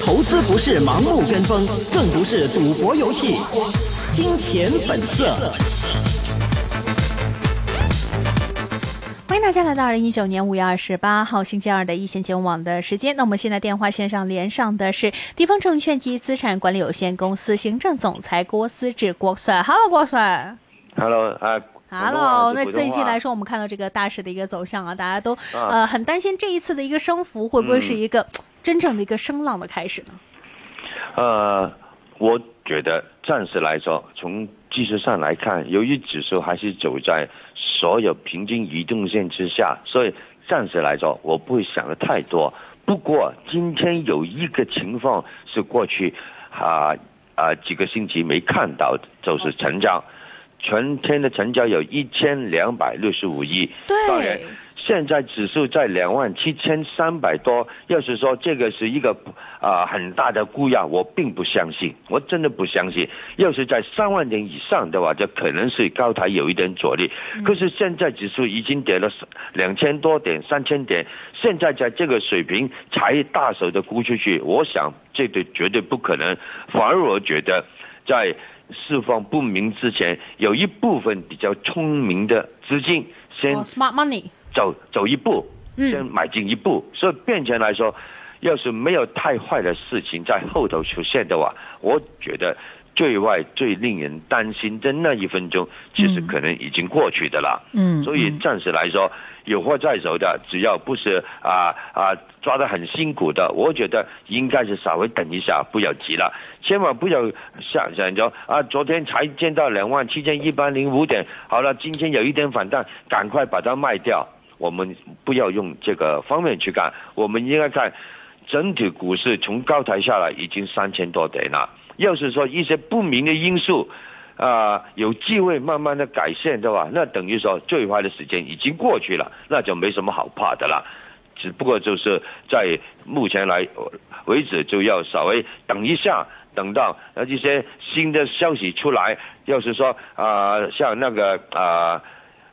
投资不是盲目跟风，更不是赌博游戏。金钱本色。欢迎大家来到二零一九年五月二十八号星期二的一线金融网的时间。那我们现在电话线上连上的是地方证券及资产管理有限公司行政总裁郭思志郭 Sir。Hello，郭 Sir。Hello 啊 Hello，那这一期来说，我们看到这个大势的一个走向啊，大家都啊呃很担心这一次的一个升幅会不会是一个真正的一个声浪的开始呢？呃，我觉得暂时来说，从技术上来看，由于指数还是走在所有平均移动线之下，所以暂时来说，我不会想的太多。不过今天有一个情况是过去啊啊、几个星期没看到的，就是成交，全天的成交有一千两百六十五亿。当然，现在指数在两万七千三百多，要是说这个是一个啊、很大的估压，我并不相信，我真的不相信。要是在三万点以上的话，这可能是高台有一点阻力。可是现在指数已经跌了两千多点、三千点，现在在这个水平才大手的估出去，我想这对绝对不可能。反而我觉得在。释放不明之前，有一部分比较聪明的资金先 Money，走走一步，嗯。先买进一步，所以变成来说，要是没有太坏的事情在后头出现的话，我觉得最坏、最令人担心的那一分钟，其实可能已经过去的了。嗯，所以暂时来说，有货在手的，只要不是啊啊抓得很辛苦的，我觉得应该是稍微等一下，不要急了，千万不要想想着啊，昨天才见到两万七千一百零五点，好了，今天有一点反弹，赶快把它卖掉。我们不要用这个方面去看，我们应该看整体股市从高台下来已经三千多点了。要是说一些不明的因素，啊、有机会慢慢的改善的话，那等于说最坏的时间已经过去了，那就没什么好怕的了。只不过就是在目前来为止，就要稍微等一下，等到呃一些新的消息出来，要是说啊、像那个啊。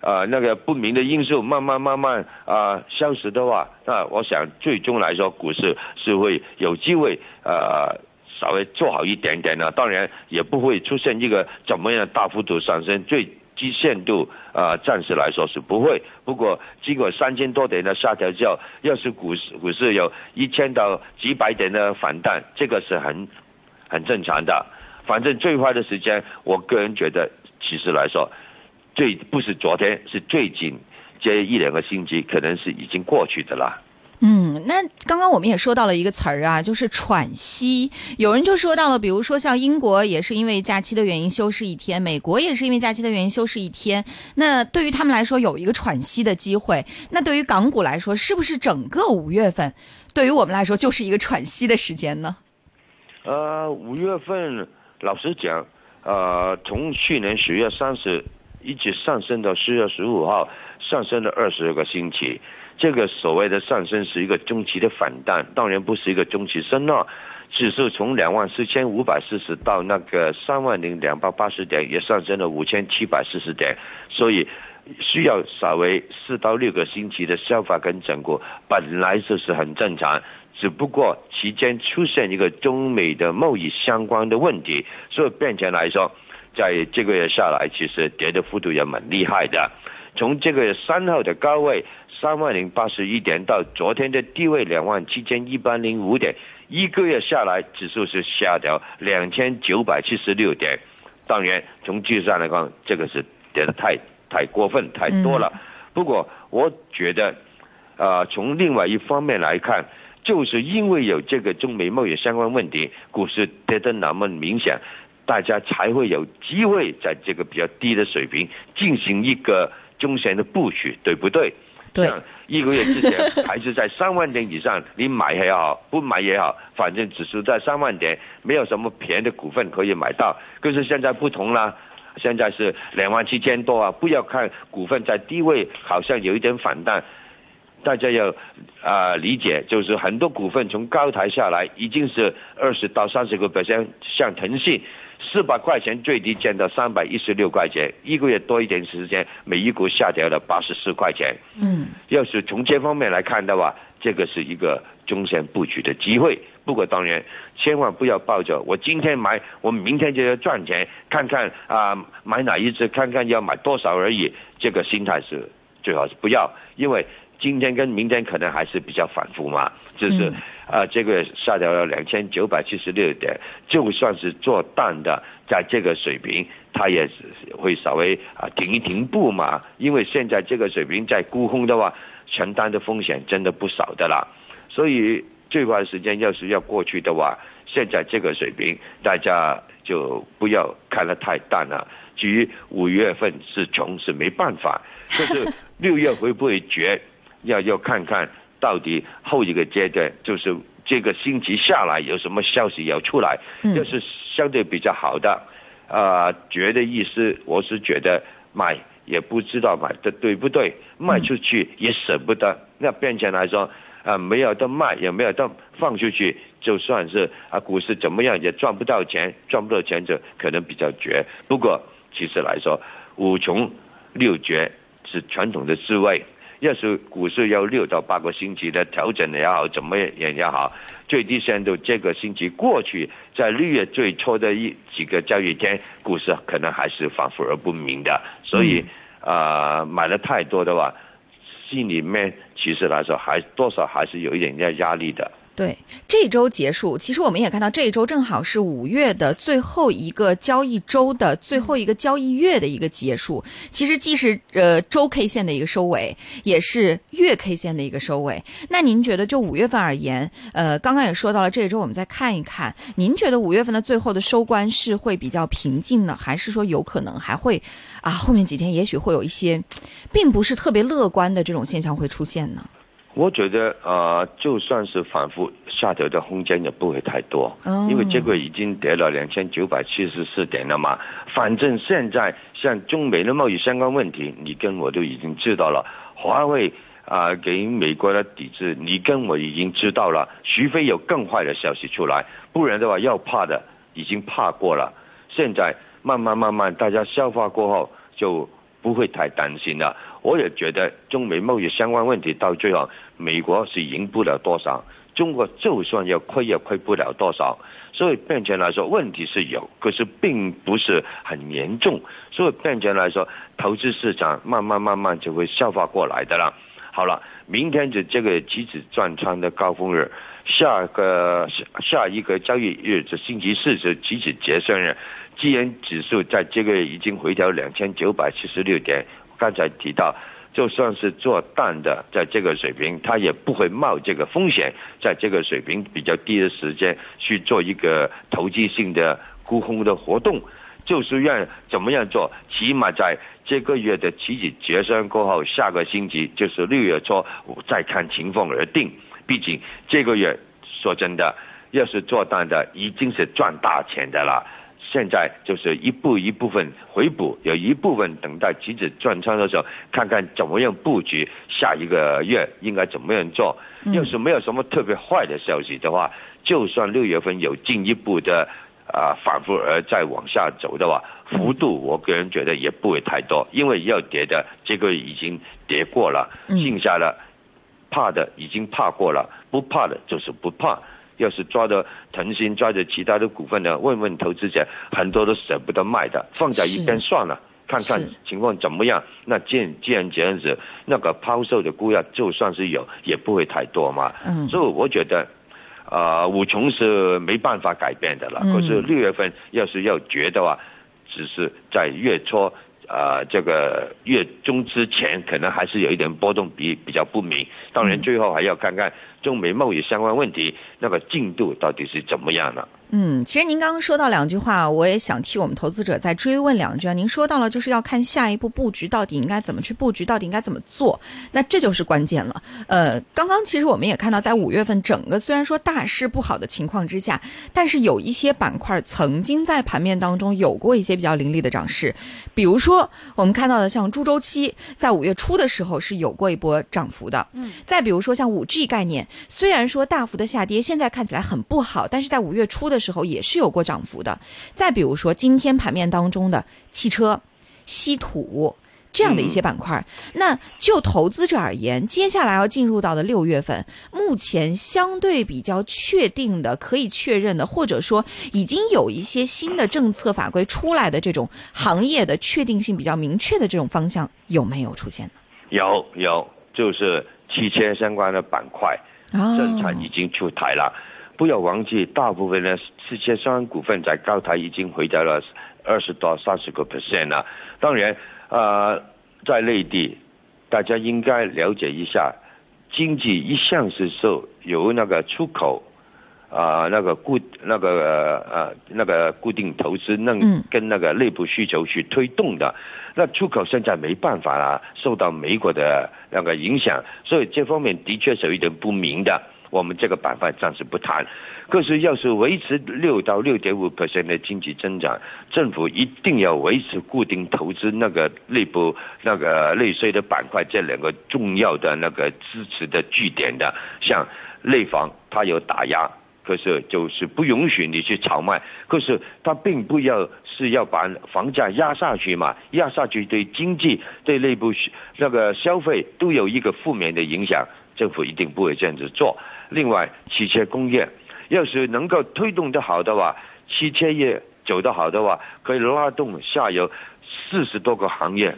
呃，那个不明的因素慢慢慢慢啊、消失的话，那我想最终来说，股市是会有机会呃稍微做好一点点呢，当然也不会出现一个怎么样大幅度上升，最低限度啊、暂时来说是不会。不过经过三千多点的下调之后，要是股市股市有一千到几百点的反弹，这个是很很正常的。反正最坏的时间，我个人觉得，其实来说。最不是昨天，是最近这一两个星期，可能是已经过去的啦。嗯，那刚刚我们也说到了一个词儿啊，就是喘息。有人就说到了，比如说像英国也是因为假期的原因休市一天，美国也是因为假期的原因休市一天。那对于他们来说有一个喘息的机会，那对于港股来说，是不是整个五月份对于我们来说就是一个喘息的时间呢？呃，五月份，老实讲，呃，从去年十月三十一直上升到十月十五号，上升了二十个星期。这个所谓的上升是一个中期的反弹，当然不是一个中期升浪。指数从两万四千五百四十到那个三万零两百八十点，也上升了五千七百四十点，所以需要稍微四到六个星期的消化跟整固，本来就是很正常。只不过期间出现一个中美的贸易相关的问题，所以变成来说，在这个月下来，其实跌的幅度也蛮厉害的。从这个月三号的高位三万零八十一点到昨天的低位两万七千一百零五点，一个月下来指数是下调两千九百七十六点。当然，从技术上来看，这个是跌得太太过分太多了。不过，我觉得，呃，从另外一方面来看，就是因为有这个中美贸易相关问题，股市跌得那么明显，大家才会有机会在这个比较低的水平进行一个中线的布局，对不对？对像一个月之前 还是在三万点以上，你买也好，不买也好，反正指数在三万点，没有什么便宜的股份可以买到。可是现在不同了。现在是两万七千多啊！不要看股份在低位好像有一点反弹，大家要啊、理解，就是很多股份从高台下来已经是二十到三十个 percent，像腾讯四百块钱最低降到三百一十六块钱，一个月多一点时间，每一股下调了八十四块钱。嗯，要是从这方面来看的话，这个是一个中线布局的机会。不过当然，千万不要抱着我今天买，我明天就要赚钱，看看啊买哪一只，看看要买多少而已。这个心态是最好是不要，因为今天跟明天可能还是比较反复嘛。就是啊，这个下调了两千九百七十六点，就算是做淡的，在这个水平，它也是会稍微啊停一停步嘛。因为现在这个水平在沽空的话，承担的风险真的不少的啦，所以。最快时间要是要过去的话，现在这个水平大家就不要看得太淡了。至于五月份是穷是没办法，就是六月会不会绝，要要看看到底后一个阶段就是这个星期下来有什么消息要出来，要是相对比较好的，啊，绝的意思我是觉得买也不知道买的对不对，卖出去也舍不得，那变成来说。啊，没有得卖，也没有得放出去，就算是啊，股市怎么样也赚不到钱，赚不到钱就可能比较绝。不过其实来说，五穷六绝是传统的思维。要是股市要六到八个星期的调整也好，怎么样也好，最低限度这个星期过去，在六月最初的一几个交易天，股市可能还是反复而不明的。所以啊，买了太多的话。心里面其实来说，还多少还是有一点点压力的。对，这周结束，其实我们也看到这一周正好是五月的最后一个交易周的最后一个交易月的一个结束。其实既是呃周 K 线的一个收尾，也是月 K 线的一个收尾。那您觉得就五月份而言，呃，刚刚也说到了这一周，我们再看一看，您觉得五月份的最后的收官是会比较平静呢，还是说有可能还会啊后面几天也许会有一些，并不是特别乐观的这种现象会出现呢？我觉得呃，就算是反复下调的空间也不会太多，因为这个已经跌了两千九百七十四点了嘛。反正现在像中美的贸易相关问题，你跟我都已经知道了。华为啊，给美国的抵制，你跟我已经知道了。除非有更坏的消息出来，不然的话要怕的已经怕过了。现在慢慢慢慢大家消化过后，就不会太担心了。我也觉得中美贸易相关问题到最后。美国是赢不了多少，中国就算要亏也亏不了多少，所以变成来说问题是有，可是并不是很严重，所以变成来说投资市场慢慢慢慢就会消化过来的了。好了，明天就这个期指转仓的高峰日，下个下下一个交易日是星期四是期指结算日，既然指数在这个已经回调两千九百七十六点，刚才提到。就算是做淡的，在这个水平，他也不会冒这个风险，在这个水平比较低的时间去做一个投机性的沽空的活动。就是愿怎么样做，起码在这个月的期指结算过后，下个星期就是六月初再看情况而定。毕竟这个月说真的，要是做淡的，已经是赚大钱的了。现在就是一步一部分回补，有一部分等待期指转仓的时候，看看怎么样布局下一个月应该怎么样做。要是没有什么特别坏的消息的话，就算六月份有进一步的啊反复而再往下走的话，幅度我个人觉得也不会太多，因为要跌的这个已经跌过了，剩下的怕的已经怕过了，不怕的就是不怕。要是抓着腾讯，抓着其他的股份呢？问问投资者，很多都舍不得卖的，放在一边算了，看看情况怎么样。那既既然这样子，那个抛售的估价就算是有，也不会太多嘛。嗯。所以我觉得，啊，五穷是没办法改变的了。可是六月份要是要绝的话，只是在月初。啊，这个月中之前可能还是有一点波动，比比较不明。当然，最后还要看看中美贸易相关问题那个进度到底是怎么样呢。嗯，其实您刚刚说到两句话，我也想替我们投资者再追问两句啊。您说到了，就是要看下一步布局到底应该怎么去布局，到底应该怎么做，那这就是关键了。呃，刚刚其实我们也看到，在五月份整个虽然说大势不好的情况之下，但是有一些板块曾经在盘面当中有过一些比较凌厉的涨势，比如说我们看到的像猪周期，在五月初的时候是有过一波涨幅的。嗯，再比如说像五 G 概念，虽然说大幅的下跌，现在看起来很不好，但是在五月初的。时候也是有过涨幅的。再比如说今天盘面当中的汽车、稀土。这样的一些板块，那就投资者而言，接下来要进入到的六月份，目前相对比较确定的、可以确认的，或者说已经有一些新的政策法规出来的这种行业的确定性比较明确的这种方向，有没有出现呢？有有，就是汽车相关的板块，政策已经出台了。不要忘记，大部分呢，世界相关股份在高台已经回到了二十到三十个 percent 了。当然。呃，在内地，大家应该了解一下，经济一向是受由那个出口啊，那个固那个呃那个固定投资那跟那个内部需求去推动的。那出口现在没办法啦，受到美国的那个影响，所以这方面的确是有一点不明的。我们这个板块暂时不谈。可是，要是维持六到六点五 percent 的经济增长，政府一定要维持固定投资那个内部那个内需的板块这两个重要的那个支持的据点的。像内房，它有打压，可是就是不允许你去炒卖。可是它并不要是要把房价压下去嘛，压下去对经济、对内部那个消费都有一个负面的影响。政府一定不会这样子做。另外，汽车工业。要是能够推动的好的话，汽车业走得好的话，可以拉动下游四十多个行业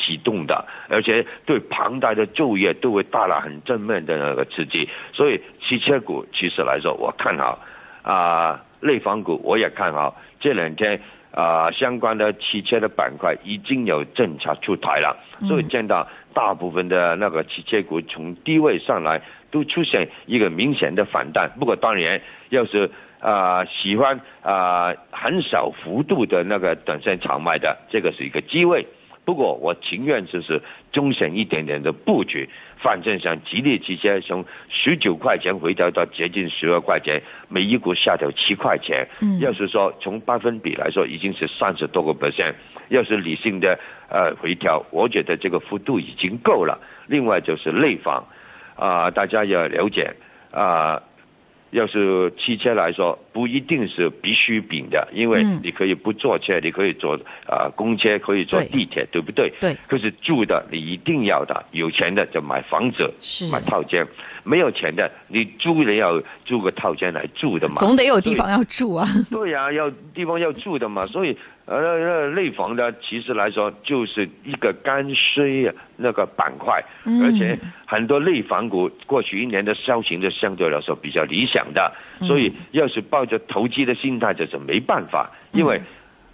启动的，而且对庞大的就业都会带来很正面的那个刺激。所以汽车股其实来说，我看好啊，内房股我也看好。这两天啊，相关的汽车的板块已经有政策出台了，所以见到大部分的那个汽车股从低位上来。都出现一个明显的反弹，不过当然，要是啊喜欢啊很小幅度的那个短线炒卖的，这个是一个机会。不过我情愿就是中线一点点的布局，反正像吉利汽车从十九块钱回调到接近十二块钱，每一股下调七块钱。嗯，要是说从百分比来说，已经是三十多个 percent。要是理性的呃回调，我觉得这个幅度已经够了。另外就是内房。啊，大家要了解啊，要是汽车来说，不一定是必需品的，因为你可以不坐车，你可以坐啊公车，可以坐地铁，对不对？对。可是住的你一定要的，有钱的就买房子，买套间；没有钱的，你租人要租个套间来住的嘛。总得有地方要住啊。对呀，要地方要住的嘛，所以。呃，内房的其实来说就是一个刚需那个板块，而且很多内房股过去一年的销情的相对来说比较理想的，所以要是抱着投机的心态，就是没办法，因为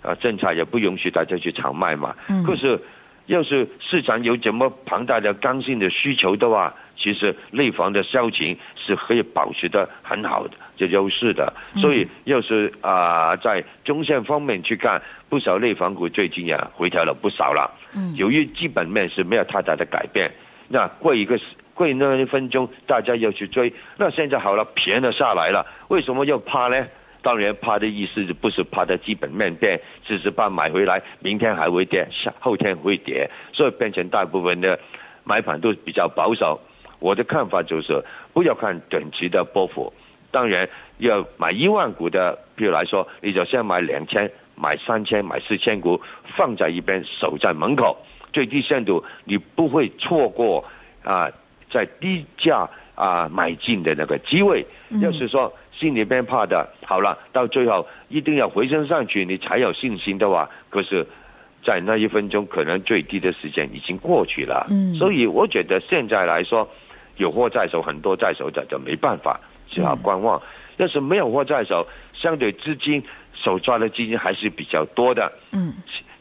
啊政策也不允许大家去炒卖嘛。可是要是市场有这么庞大的刚性的需求的话，其实内房的销情是可以保持的很好的。这优势的，所以要是啊，在中线方面去看，不少内房股最近也回调了不少了。嗯，由于基本面是没有太大的改变，那过一个过那一分钟，大家要去追，那现在好了，便了下来了，为什么要怕呢？当然，怕的意思不是怕的基本面变，只是怕买回来明天还会跌，下后天会跌，所以变成大部分的买盘都比较保守。我的看法就是，不要看短期的波幅。当然要买一万股的，比如来说，你就先买两千、买三千、买四千股，放在一边，守在门口，最低限度你不会错过啊，在低价啊买进的那个机会。要是说心里边怕的，好了，到最后一定要回升上去，你才有信心的话，可是，在那一分钟可能最低的时间已经过去了。嗯，所以我觉得现在来说，有货在手，很多在手的就没办法。只好观望，要是没有货在手，相对资金手抓的基金还是比较多的。嗯，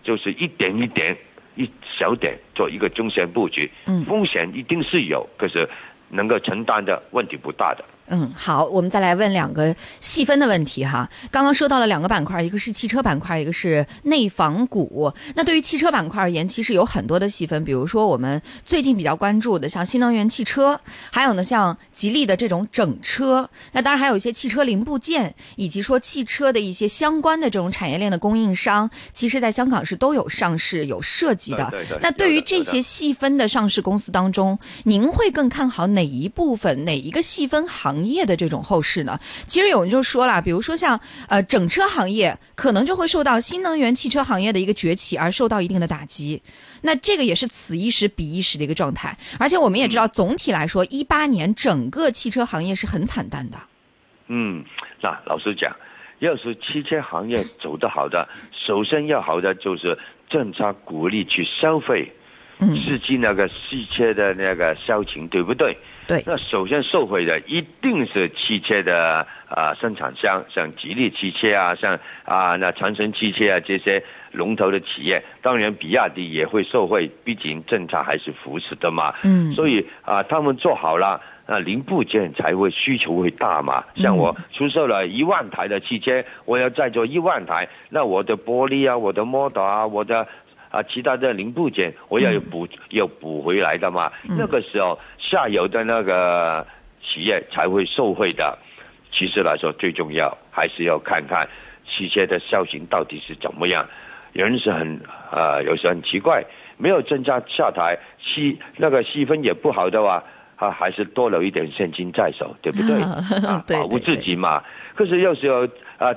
就是一点一点，一小点做一个中线布局。嗯，风险一定是有，可是能够承担的问题不大的。嗯，好，我们再来问两个细分的问题哈。刚刚说到了两个板块，一个是汽车板块，一个是内房股。那对于汽车板块而言，其实有很多的细分，比如说我们最近比较关注的，像新能源汽车，还有呢像吉利的这种整车。那当然还有一些汽车零部件，以及说汽车的一些相关的这种产业链的供应商，其实在香港是都有上市、有涉及的。那对于这些细分的上市公司当中，您会更看好哪一部分、哪一个细分行？行业的这种后市呢？其实有人就说了，比如说像呃整车行业，可能就会受到新能源汽车行业的一个崛起而受到一定的打击。那这个也是此一时彼一时的一个状态。而且我们也知道，总体来说，一八年整个汽车行业是很惨淡的。嗯，那老实讲，要是汽车行业走得好的，首先要好的就是政策鼓励去消费。刺激那个汽车的那个销情，对不对？对。那首先受惠的一定是汽车的啊生产商，像吉利汽车啊，像啊那长城汽车啊这些龙头的企业。当然，比亚迪也会受惠，毕竟政策还是扶持的嘛。嗯。所以啊，他们做好了，那零部件才会需求会大嘛。像我出售了一万台的汽车，我要再做一万台，那我的玻璃啊，我的 model 啊，我的。啊，其他的零部件我要补，要补回来的嘛。那个时候下游的那个企业才会受惠的。其实来说，最重要还是要看看汽车的销行到底是怎么样。人是很啊，有时候很奇怪，没有增加下台，气那个细分也不好的话，啊，还是多留一点现金在手，对不对？啊，保护自己嘛。可是有时候啊。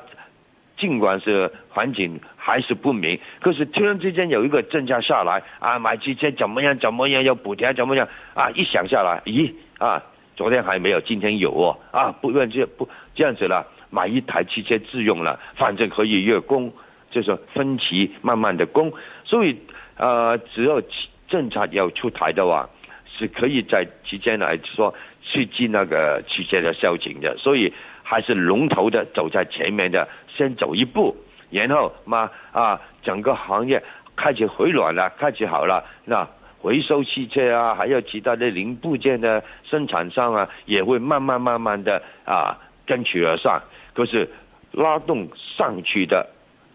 尽管是环境还是不明，可是突然之间有一个政策下来啊，买汽车怎么样怎么样，要补贴怎么样啊？一想下来，咦啊，昨天还没有，今天有哦啊，不愿这不这样子了，买一台汽车自用了，反正可以月供，就是分期慢慢的供，所以呃，只要政策要出台的话，是可以在期间来说刺激那个汽车的销情的，所以。还是龙头的走在前面的，先走一步，然后嘛啊，整个行业开始回暖了，开始好了，那回收汽车啊，还有其他的零部件的生产商啊，也会慢慢慢慢的啊跟取而上。可是拉动上去的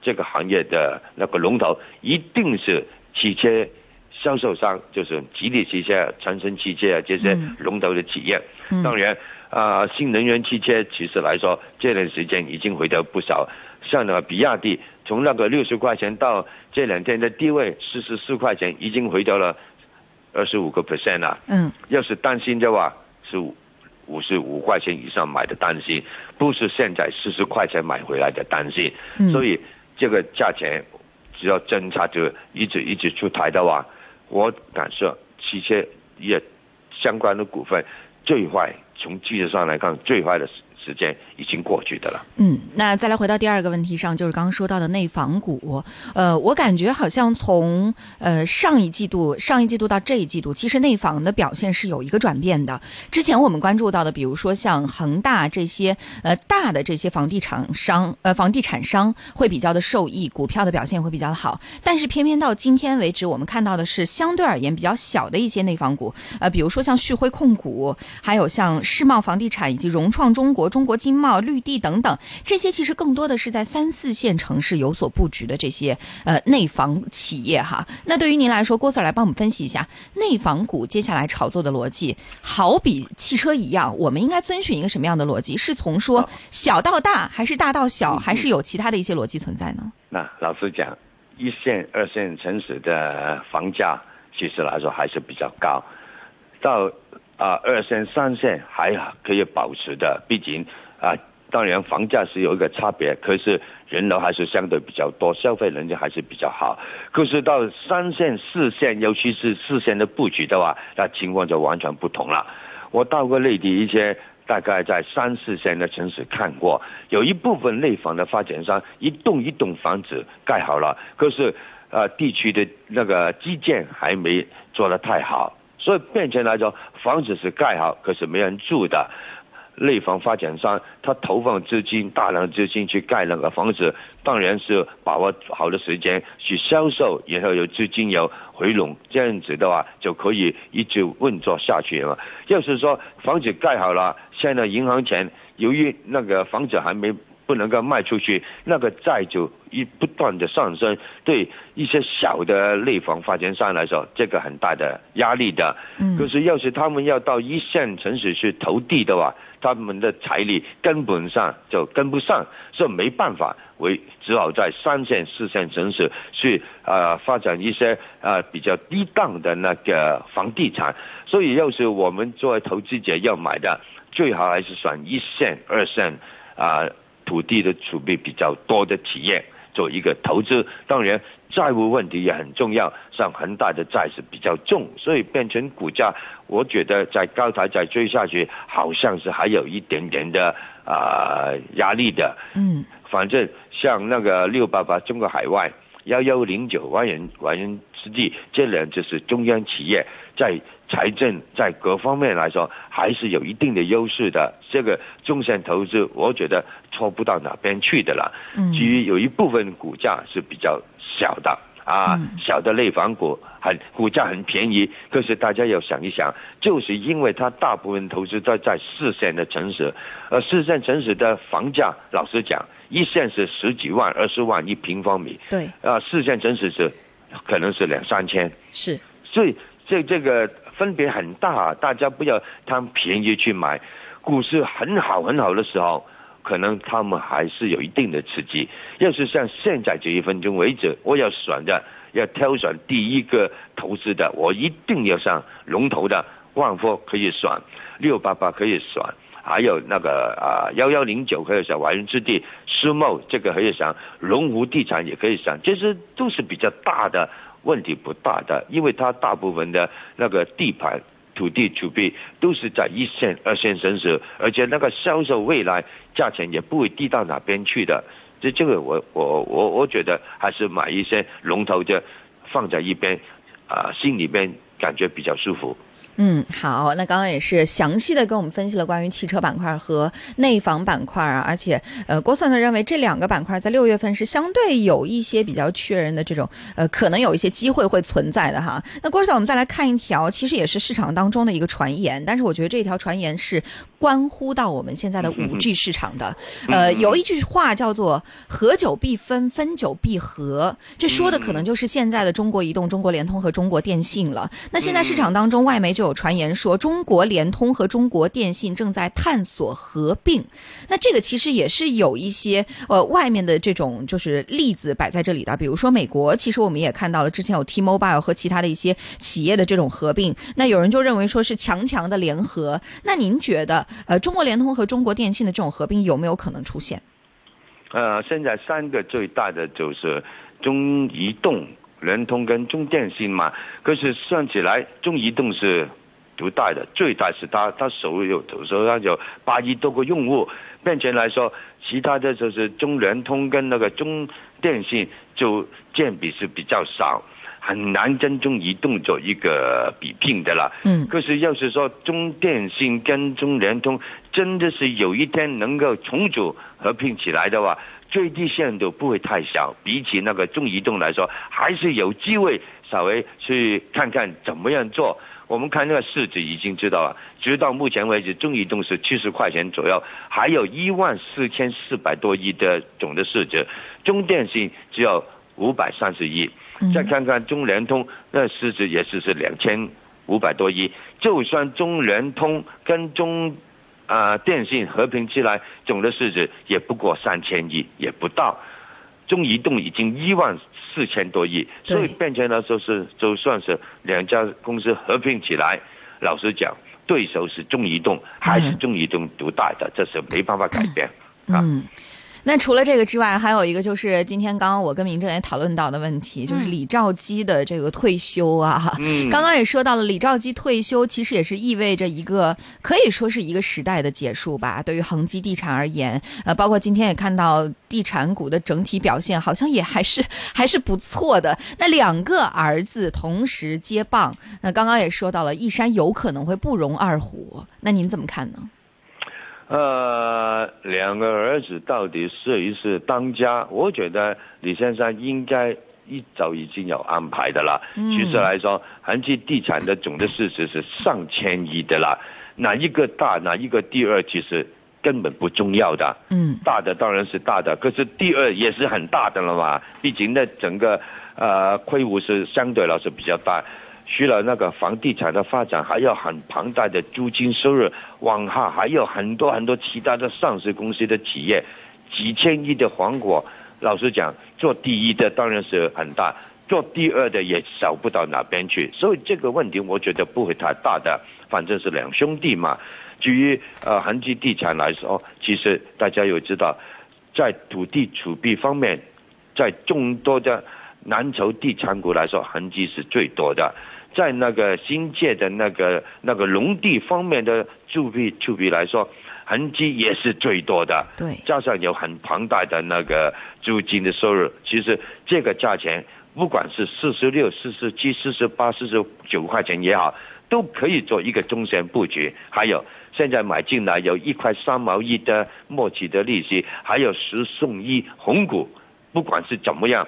这个行业的那个龙头，一定是汽车销售商，就是吉利汽车、长城汽车啊这些龙头的企业。当然。啊，新能源汽车其实来说，这段时间已经回调不少。像那个比亚迪，从那个六十块钱到这两天的低位四十四块钱，已经回调了二十五个 percent 了。嗯，要是担心的话，是五十五块钱以上买的担心，不是现在四十块钱买回来的担心。嗯，所以这个价钱只要政策就一直一直出台的话，我敢说汽车业相关的股份最坏。从技术上来看，最坏的时时间已经过去的了。嗯，那再来回到第二个问题上，就是刚刚说到的内房股。呃，我感觉好像从呃上一季度、上一季度到这一季度，其实内房的表现是有一个转变的。之前我们关注到的，比如说像恒大这些呃大的这些房地产商，呃房地产商会比较的受益，股票的表现会比较好。但是偏偏到今天为止，我们看到的是相对而言比较小的一些内房股，呃，比如说像旭辉控股，还有像。世茂房地产以及融创中国、中国经贸、绿地等等，这些其实更多的是在三四线城市有所布局的这些呃内房企业哈。那对于您来说，郭 Sir 来帮我们分析一下内房股接下来炒作的逻辑。好比汽车一样，我们应该遵循一个什么样的逻辑？是从说小到大，还是大到小，还是有其他的一些逻辑存在呢？那老实讲，一线、二线城市的房价其实来说还是比较高，到。啊，二线、三线还可以保持的，毕竟啊，当然房价是有一个差别，可是人流还是相对比较多，消费能力还是比较好。可是到三线、四线，尤其是四线的布局的话，那情况就完全不同了。我到过内地一些大概在三四线的城市看过，有一部分内房的发展商，一栋一栋房子盖好了，可是呃，地区的那个基建还没做得太好。所以变成来说，房子是盖好，可是没人住的。内房发展商他投放资金，大量资金去盖那个房子，当然是把握好的时间去销售，然后有资金有回笼，这样子的话就可以一直运作下去了。要是说房子盖好了，现在银行钱由于那个房子还没不能够卖出去，那个债就一不断的上升，对一些小的内房发展商来说，这个很大的压力的。嗯可是要是他们要到一线城市去投地的话，他们的财力根本上就跟不上，所以没办法，为只好在三线、四线城市去呃发展一些呃比较低档的那个房地产。所以要是我们作为投资者要买的，最好还是选一线、二线啊、土地的储备比较多的企业做一个投资。当然，债务问题也很重要，像恒大的债是比较重，所以变成股价，我觉得在高台再追下去，好像是还有一点点的啊、压力的。嗯反正像那个六八八中国海外、幺幺零九万人万人之地，这两就是中央企业在财政在各方面来说还是有一定的优势的。这个中线投资，我觉得错不到哪边去的了。嗯。至于有一部分股价是比较小的啊，嗯。小的内房股很股价很便宜，可是大家要想一想，就是因为它大部分投资都在四线的城市，而四线城市的房价，老实讲，一线是十几万、二十万一平方米，对。啊，四线城市是可能是两三千，是。所以这这个分别很大，大家不要贪便宜去买。股市很好很好的时候，可能他们还是有一定的刺激。要是像现在这一分钟为止，我要选的，要挑选第一个投资的，我一定要上龙头的，万科可以选，六八八可以选。还有那个啊幺幺零九可以选，华润置地、世茂这个可以选，龙湖地产也可以选，这些都是比较大的问题不大的，因为它大部分的那个地盘、土地储备都是在一线、二线城市，而且那个销售未来价钱也不会低到哪边去的。这这个我我我我觉得还是买一些龙头的放在一边，啊、心里边感觉比较舒服。嗯，好，那刚刚也是详细的跟我们分析了关于汽车板块和内房板块啊，而且呃，郭算呢认为这两个板块在六月份是相对有一些比较确认的这种呃，可能有一些机会会存在的哈。那郭算，我们再来看一条，其实也是市场当中的一个传言，但是我觉得这条传言是关乎到我们现在的五 G 市场的。呃，有一句话叫做“合久必分，分久必合”，这说的可能就是现在的中国移动、中国联通和中国电信了。那现在市场当中，外媒就有传言说，中国联通和中国电信正在探索合并。那这个其实也是有一些呃外面的这种就是例子摆在这里的，比如说美国，其实我们也看到了之前有 T-Mobile 和其他的一些企业的这种合并。那有人就认为说是强强的联合。那您觉得呃中国联通和中国电信的这种合并有没有可能出现？呃，现在三个最大的就是中移动、联通跟中电信嘛。可是算起来，中移动是独大的，最大是它，它手有手上有八亿多个用户。目前来说，其他的就是中联通跟那个中电信就占比是比较少，很难跟中移动做一个比拼的了。嗯可是要是说中电信跟中联通真的是有一天能够重组合并起来的话，最低限度不会太小，比起那个中移动来说，还是有机会稍微去看看怎么样做。我们看那个市值已经知道了，直到目前为止，中移动是七十块钱左右，还有一万四千四百多亿的总的市值，中电信只有五百三十亿。再看看中联通，那市值也是是两千五百多亿。就算中联通跟中啊、电信合并起来，总的市值也不过三千亿，也不到。中移动已经一万四千多亿，所以变成了就是就算是两家公司合并起来，老实讲，对手是中移动，还是中移动独大的，这是没办法改变。啊嗯。那除了这个之外，还有一个就是今天刚刚我跟明正也讨论到的问题，就是李兆基的这个退休啊。嗯刚刚也说到了，李兆基退休其实也是意味着一个可以说是一个时代的结束吧。对于恒基地产而言，呃，包括今天也看到地产股的整体表现，好像也还是 还是不错的。那两个儿子同时接棒，那刚刚也说到了，一山有可能会不容二虎，那您怎么看呢？呃，两个儿子到底谁是当家？我觉得李先生应该一早已经有安排的了。嗯其实来说，恒基地产的总的市值是上千亿的啦，哪一个大，哪一个第二，其实根本不重要的。嗯大的当然是大的，可是第二也是很大的了嘛。毕竟那整个呃亏误是相对来说比较大，除了那个房地产的发展，还有很庞大的租金收入，往下还有很多很多其他的上市公司的企业，几千亿的黄果。老实讲，做第一的当然是很大，做第二的也少不到哪边去。所以这个问题我觉得不会太大的，反正是两兄弟嘛。至于呃恒基地产来说，其实大家有知道，在土地储备方面，在众多的蓝筹地产股来说，恒基是最多的。在那个新界的那个那个农地方面的储备储备来说，痕迹也是最多的。对，加上有很庞大的那个租金的收入，其实这个价钱不管是四十六、四十七、四十八、四十九块钱也好，都可以做一个中线布局。还有现在买进来有一块三毛一的末期的利息，还有十送一红股，不管是怎么样，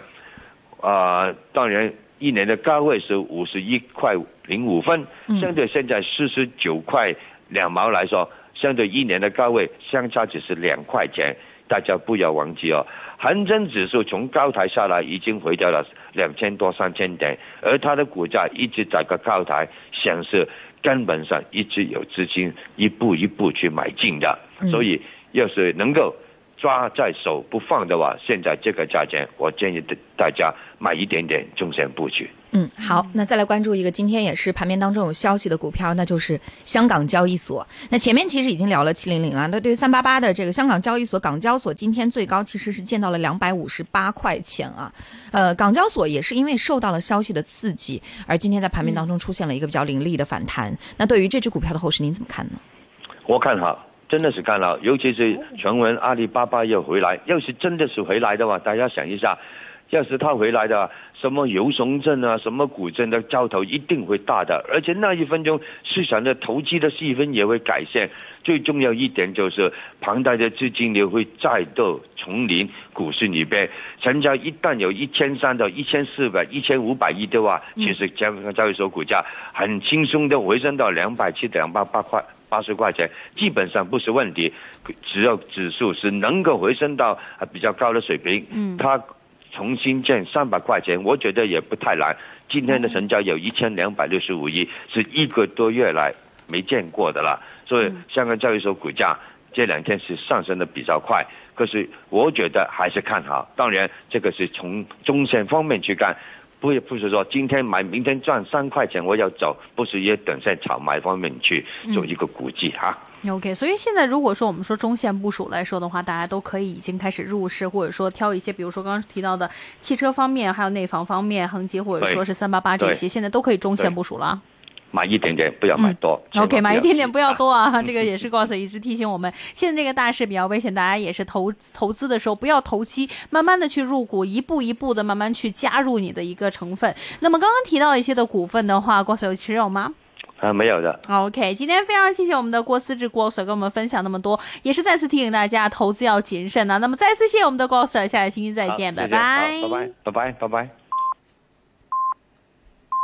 啊、当然一年的高位是五十一块零五分，嗯相对现在四十九块两毛来说，相对一年的高位相差只是两块钱，大家不要忘记哦。恒生指数从高台下来已经回到了两千多三千点，而它的股价一直在个高台，显示根本上一直有资金一步一步去买进的，嗯所以要是能够抓在手不放的话，现在这个价钱，我建议大家买一点点中线布局。嗯，好，那再来关注一个今天也是盘面当中有消息的股票，那就是香港交易所。那前面其实已经聊了七零零了，那对于三八八的这个香港交易所，港交所今天最高其实是见到了两百五十八块钱啊。呃，港交所也是因为受到了消息的刺激，而今天在盘面当中出现了一个比较凌厉的反弹。那对于这只股票的后市，您怎么看呢？我看好，真的是看了，尤其是传闻阿里巴巴要回来，要是真的是回来的话，大家想一下，要是他回来的，什么游雄镇啊，什么古镇的交投一定会大的，而且那一分钟市场的投机的气氛也会改善。最重要一点就是庞大的资金流会再度重临股市里边，成交一旦有一千三到一千四百、一千五百亿的话，其实香港交易所股价很轻松的回升到两百七、两百八块。八十块钱基本上不是问题，只要指数是能够回升到呃比较高的水平，嗯它重新建三百块钱，我觉得也不太难。今天的成交有一千两百六十五亿，是一个多月来没见过的了。所以香港交易所股价这两天是上升的比较快，可是我觉得还是看好。当然，这个是从中线方面去看。不也不是说今天买明天赚三块钱我要走，不是也等在炒卖方面去做一个估计哈。OK，所以现在如果说我们说中线部署来说的话，大家都可以已经开始入市，或者说挑一些，比如说刚刚提到的汽车方面，还有内房方面，恒基或者说是三八八这些，现在都可以中线部署了。买一点点，不要买多。OK，买一点点，不要啊多啊！这个也是高 Sir 一直提醒我们，现在这个大势比较危险，大家也是投投资的时候不要投机，慢慢的去入股，一步一步的慢慢去加入你的一个成分。那么刚刚提到一些的股份的话，郭 Sir 有持有吗？啊，没有的。OK，今天非常谢谢我们的郭思志郭 Sir 跟我们分享那么多，也是再次提醒大家投资要谨慎啊。那么再次谢谢我们的郭 Sir，下个星期再见，拜拜拜，拜拜，拜拜。